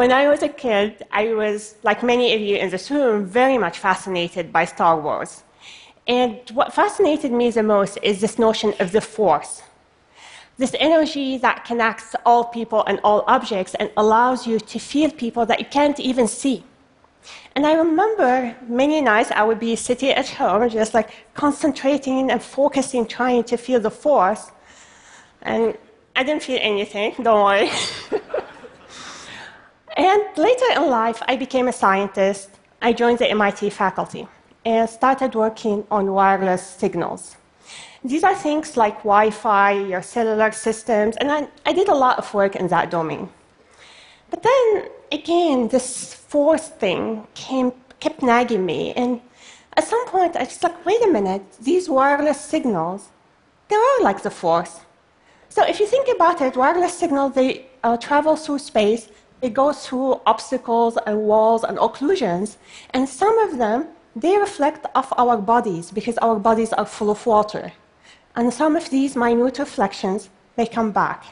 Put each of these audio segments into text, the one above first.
when I was a kid, I was, like many of you in this room, very much fascinated by Star Wars. And what fascinated me the most is this notion of the Force. This energy that connects all people and all objects and allows you to feel people that you can't even see. And I remember many nights I would be sitting at home, just like concentrating and focusing, trying to feel the force. And I didn't feel anything, don't worry. and later in life, I became a scientist. I joined the MIT faculty and started working on wireless signals. These are things like Wi Fi, your cellular systems, and I, I did a lot of work in that domain. But then again, this force thing came, kept nagging me. And at some point, I just like, wait a minute, these wireless signals, they are like the force. So if you think about it, wireless signals, they uh, travel through space, they goes through obstacles and walls and occlusions, and some of them, they reflect off our bodies because our bodies are full of water. And some of these minute reflections, they come back.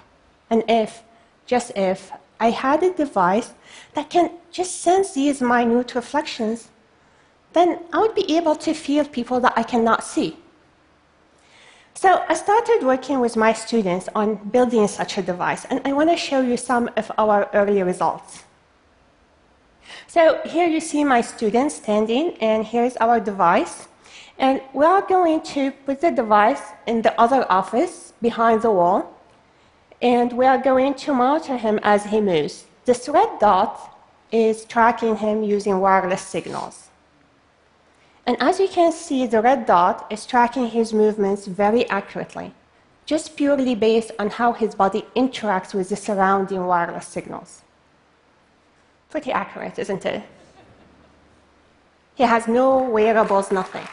And if, just if, I had a device that can just sense these minute reflections, then I would be able to feel people that I cannot see. So I started working with my students on building such a device, and I want to show you some of our early results. So here you see my students standing, and here's our device. And we are going to put the device in the other office behind the wall and we are going to monitor him as he moves. This red dot is tracking him using wireless signals. And as you can see, the red dot is tracking his movements very accurately, just purely based on how his body interacts with the surrounding wireless signals. Pretty accurate, isn't it? He has no wearables, nothing.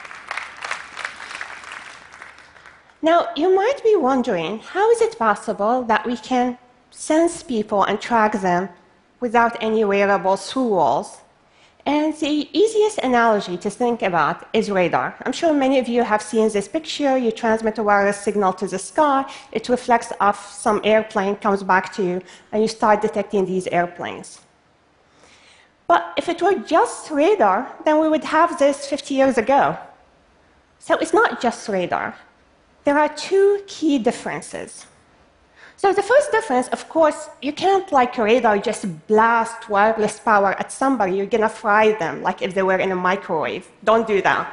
Now, you might be wondering how is it possible that we can sense people and track them without any wearables through walls? And the easiest analogy to think about is radar. I'm sure many of you have seen this picture. You transmit a wireless signal to the sky, it reflects off some airplane, comes back to you, and you start detecting these airplanes. But if it were just radar, then we would have this 50 years ago. So it's not just radar there are two key differences. So the first difference, of course, you can't like a radar just blast wireless power at somebody. You're gonna fry them like if they were in a microwave. Don't do that.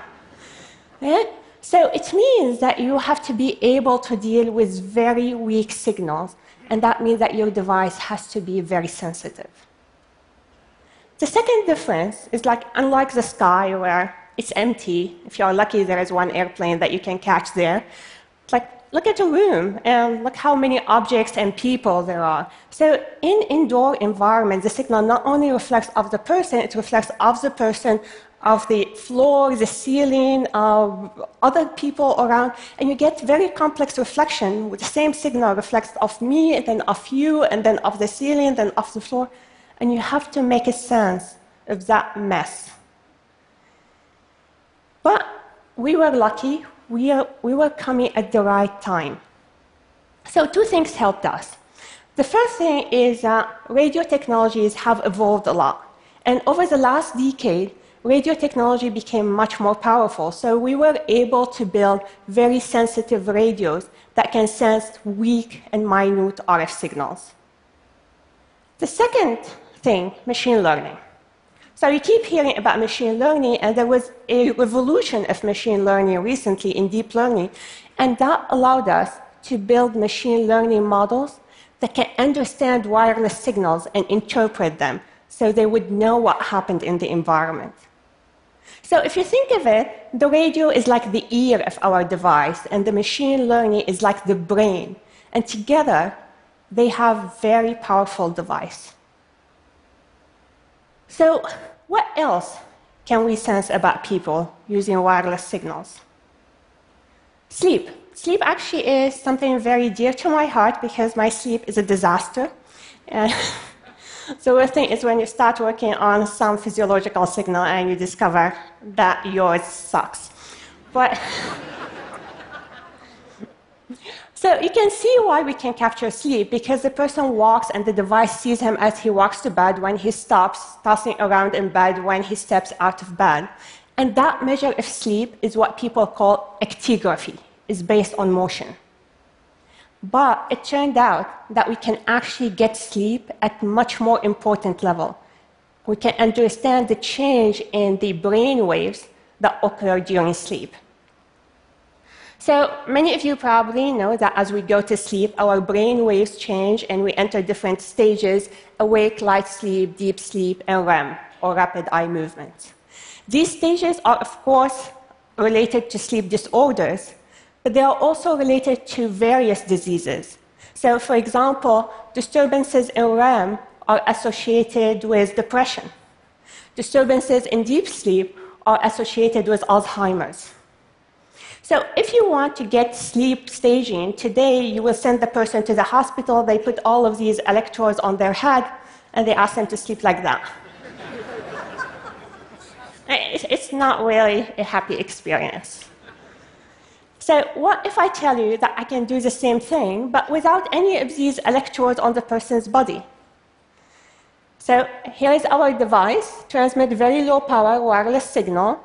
Yeah? So it means that you have to be able to deal with very weak signals, and that means that your device has to be very sensitive. The second difference is like unlike the sky where it's empty, if you're lucky there is one airplane that you can catch there, like, look at the room and look how many objects and people there are. So in indoor environment, the signal not only reflects of the person, it reflects of the person, of the floor, the ceiling, of other people around, and you get very complex reflection with the same signal reflects of me, and then of you, and then of the ceiling, then of the floor, and you have to make a sense of that mess. But we were lucky we, are, we were coming at the right time. So, two things helped us. The first thing is that radio technologies have evolved a lot. And over the last decade, radio technology became much more powerful. So, we were able to build very sensitive radios that can sense weak and minute RF signals. The second thing, machine learning. So you keep hearing about machine learning, and there was a revolution of machine learning recently in deep learning, and that allowed us to build machine learning models that can understand wireless signals and interpret them so they would know what happened in the environment. So if you think of it, the radio is like the ear of our device, and the machine learning is like the brain. And together, they have very powerful device. So what else can we sense about people using wireless signals? Sleep. Sleep actually is something very dear to my heart because my sleep is a disaster. The thing is when you start working on some physiological signal and you discover that yours sucks. But So you can see why we can capture sleep because the person walks and the device sees him as he walks to bed, when he stops, tossing around in bed, when he steps out of bed. And that measure of sleep is what people call actigraphy, is based on motion. But it turned out that we can actually get sleep at much more important level. We can understand the change in the brain waves that occur during sleep. So many of you probably know that as we go to sleep, our brain waves change and we enter different stages awake, light sleep, deep sleep, and REM, or rapid eye movement. These stages are, of course, related to sleep disorders, but they are also related to various diseases. So, for example, disturbances in REM are associated with depression. Disturbances in deep sleep are associated with Alzheimer's. So, if you want to get sleep staging, today you will send the person to the hospital, they put all of these electrodes on their head, and they ask them to sleep like that. it's not really a happy experience. So, what if I tell you that I can do the same thing, but without any of these electrodes on the person's body? So, here is our device, transmit very low power wireless signal,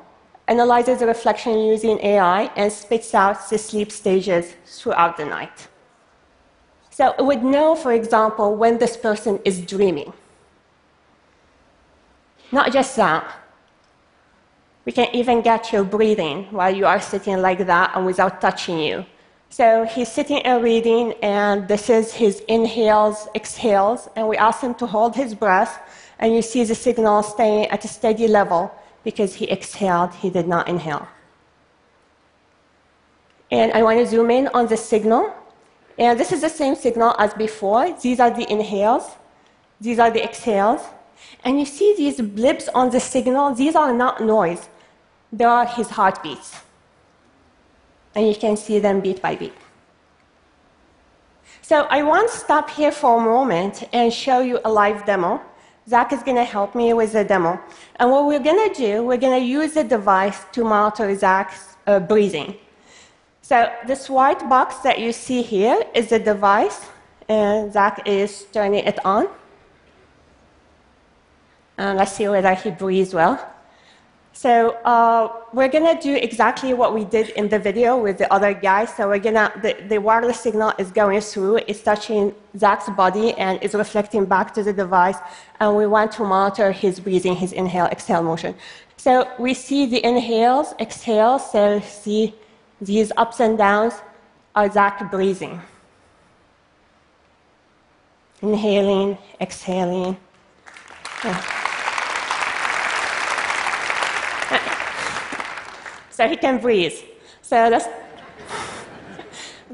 analyzes the reflection using AI, and spits out the sleep stages throughout the night. So, it would know, for example, when this person is dreaming. Not just that, we can even get your breathing while you are sitting like that and without touching you. So he's sitting and reading, and this is his inhales, exhales, and we ask him to hold his breath, and you see the signal staying at a steady level because he exhaled, he did not inhale. And I want to zoom in on the signal. And this is the same signal as before. These are the inhales, these are the exhales. And you see these blips on the signal, these are not noise they are his heartbeats. And you can see them beat by beat. So I want to stop here for a moment and show you a live demo. Zach is going to help me with the demo. And what we're going to do, we're going to use the device to monitor Zach's uh, breathing. So this white box that you see here is the device, and Zach is turning it on. And let's see whether he breathes well. So uh, we're gonna do exactly what we did in the video with the other guy. So we're gonna the, the wireless signal is going through, it's touching Zach's body and is reflecting back to the device. And we want to monitor his breathing, his inhale, exhale motion. So we see the inhales, exhales. So see these ups and downs are Zach breathing. Inhaling, exhaling. Yeah. So he can breathe. So let's.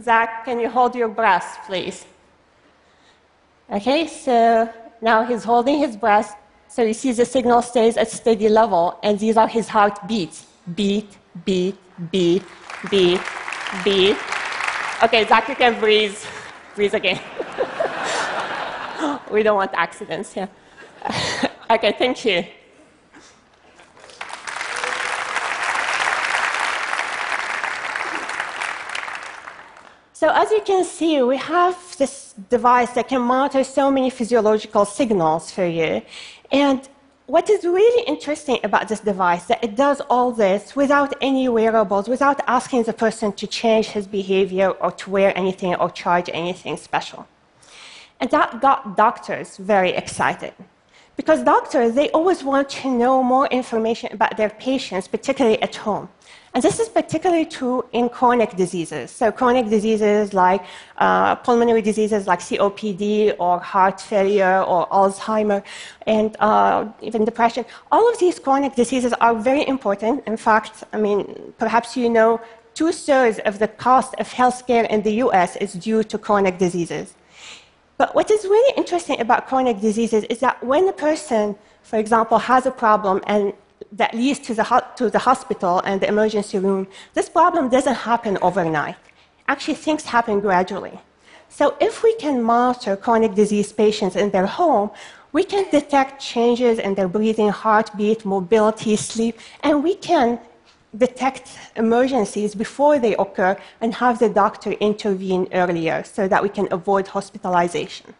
Zach, can you hold your breath, please? Okay, so now he's holding his breath. So you see the signal stays at steady level, and these are his heartbeats. Beat, beat, beat, beat, beat. Okay, Zach, you can breathe. Breathe again. we don't want accidents here. okay, thank you. So as you can see, we have this device that can monitor so many physiological signals for you. And what is really interesting about this device that it does all this without any wearables, without asking the person to change his behavior or to wear anything or charge anything special. And that got doctors very excited. Because doctors, they always want to know more information about their patients, particularly at home. And this is particularly true in chronic diseases. So, chronic diseases like uh, pulmonary diseases like COPD or heart failure or Alzheimer and uh, even depression. All of these chronic diseases are very important. In fact, I mean, perhaps you know two thirds of the cost of healthcare in the US is due to chronic diseases. But what is really interesting about chronic diseases is that when a person, for example, has a problem and that leads to the, to the hospital and the emergency room, this problem doesn't happen overnight. Actually, things happen gradually. So, if we can monitor chronic disease patients in their home, we can detect changes in their breathing, heartbeat, mobility, sleep, and we can detect emergencies before they occur and have the doctor intervene earlier so that we can avoid hospitalization.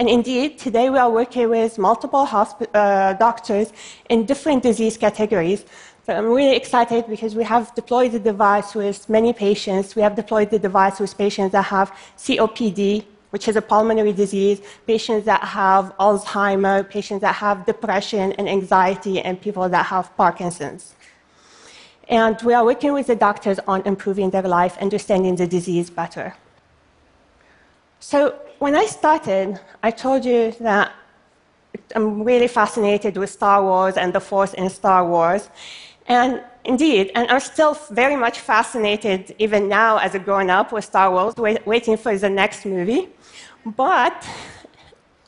And indeed, today we are working with multiple uh, doctors in different disease categories. So I'm really excited because we have deployed the device with many patients. We have deployed the device with patients that have COPD, which is a pulmonary disease, patients that have Alzheimer, patients that have depression and anxiety, and people that have Parkinson's. And we are working with the doctors on improving their life, understanding the disease better. So, when I started, I told you that I'm really fascinated with Star Wars and the Force in Star Wars. And indeed, and I'm still very much fascinated, even now as a grown up, with Star Wars, wait, waiting for the next movie. But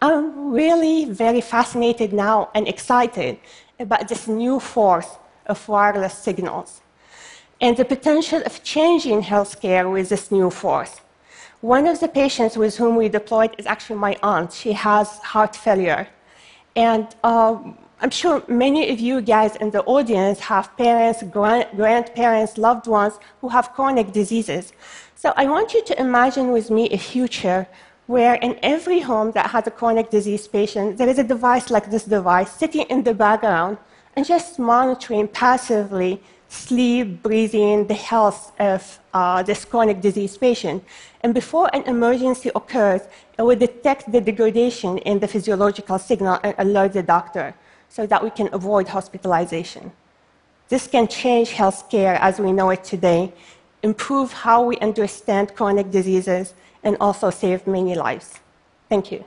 I'm really very fascinated now and excited about this new force of wireless signals and the potential of changing healthcare with this new force. One of the patients with whom we deployed is actually my aunt. She has heart failure. And um, I'm sure many of you guys in the audience have parents, grandparents, loved ones who have chronic diseases. So I want you to imagine with me a future where in every home that has a chronic disease patient, there is a device like this device sitting in the background and just monitoring passively sleep, breathing, the health of uh, this chronic disease patient. And before an emergency occurs, it will detect the degradation in the physiological signal and alert the doctor so that we can avoid hospitalization. This can change healthcare as we know it today, improve how we understand chronic diseases, and also save many lives. Thank you.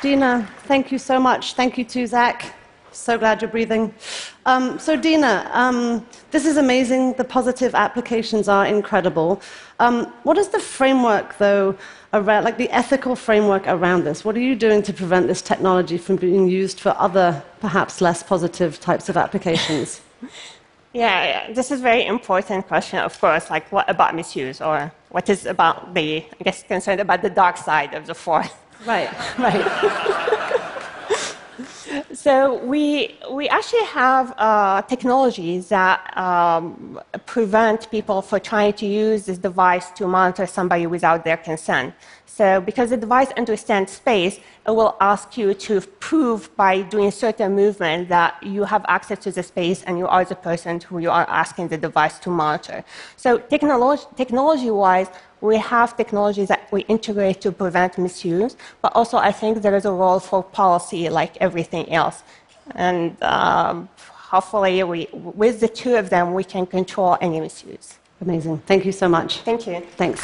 Dina, thank you so much. Thank you to Zach. So glad you're breathing. Um, so, Dina, um, this is amazing. The positive applications are incredible. Um, what is the framework, though, around, like the ethical framework around this? What are you doing to prevent this technology from being used for other, perhaps less positive types of applications? yeah, yeah, this is a very important question, of course. Like, what about misuse, or what is about the, I guess, concerned about the dark side of the force? Right, right. so we, we actually have uh, technologies that um, prevent people from trying to use this device to monitor somebody without their consent. So because the device understands space, it will ask you to prove by doing certain movement that you have access to the space and you are the person who you are asking the device to monitor. So technology technology-wise, we have technologies that we integrate to prevent misuse, but also I think there is a role for policy like everything else. And um, hopefully, we, with the two of them, we can control any misuse. Amazing. Thank you so much. Thank you. Thanks.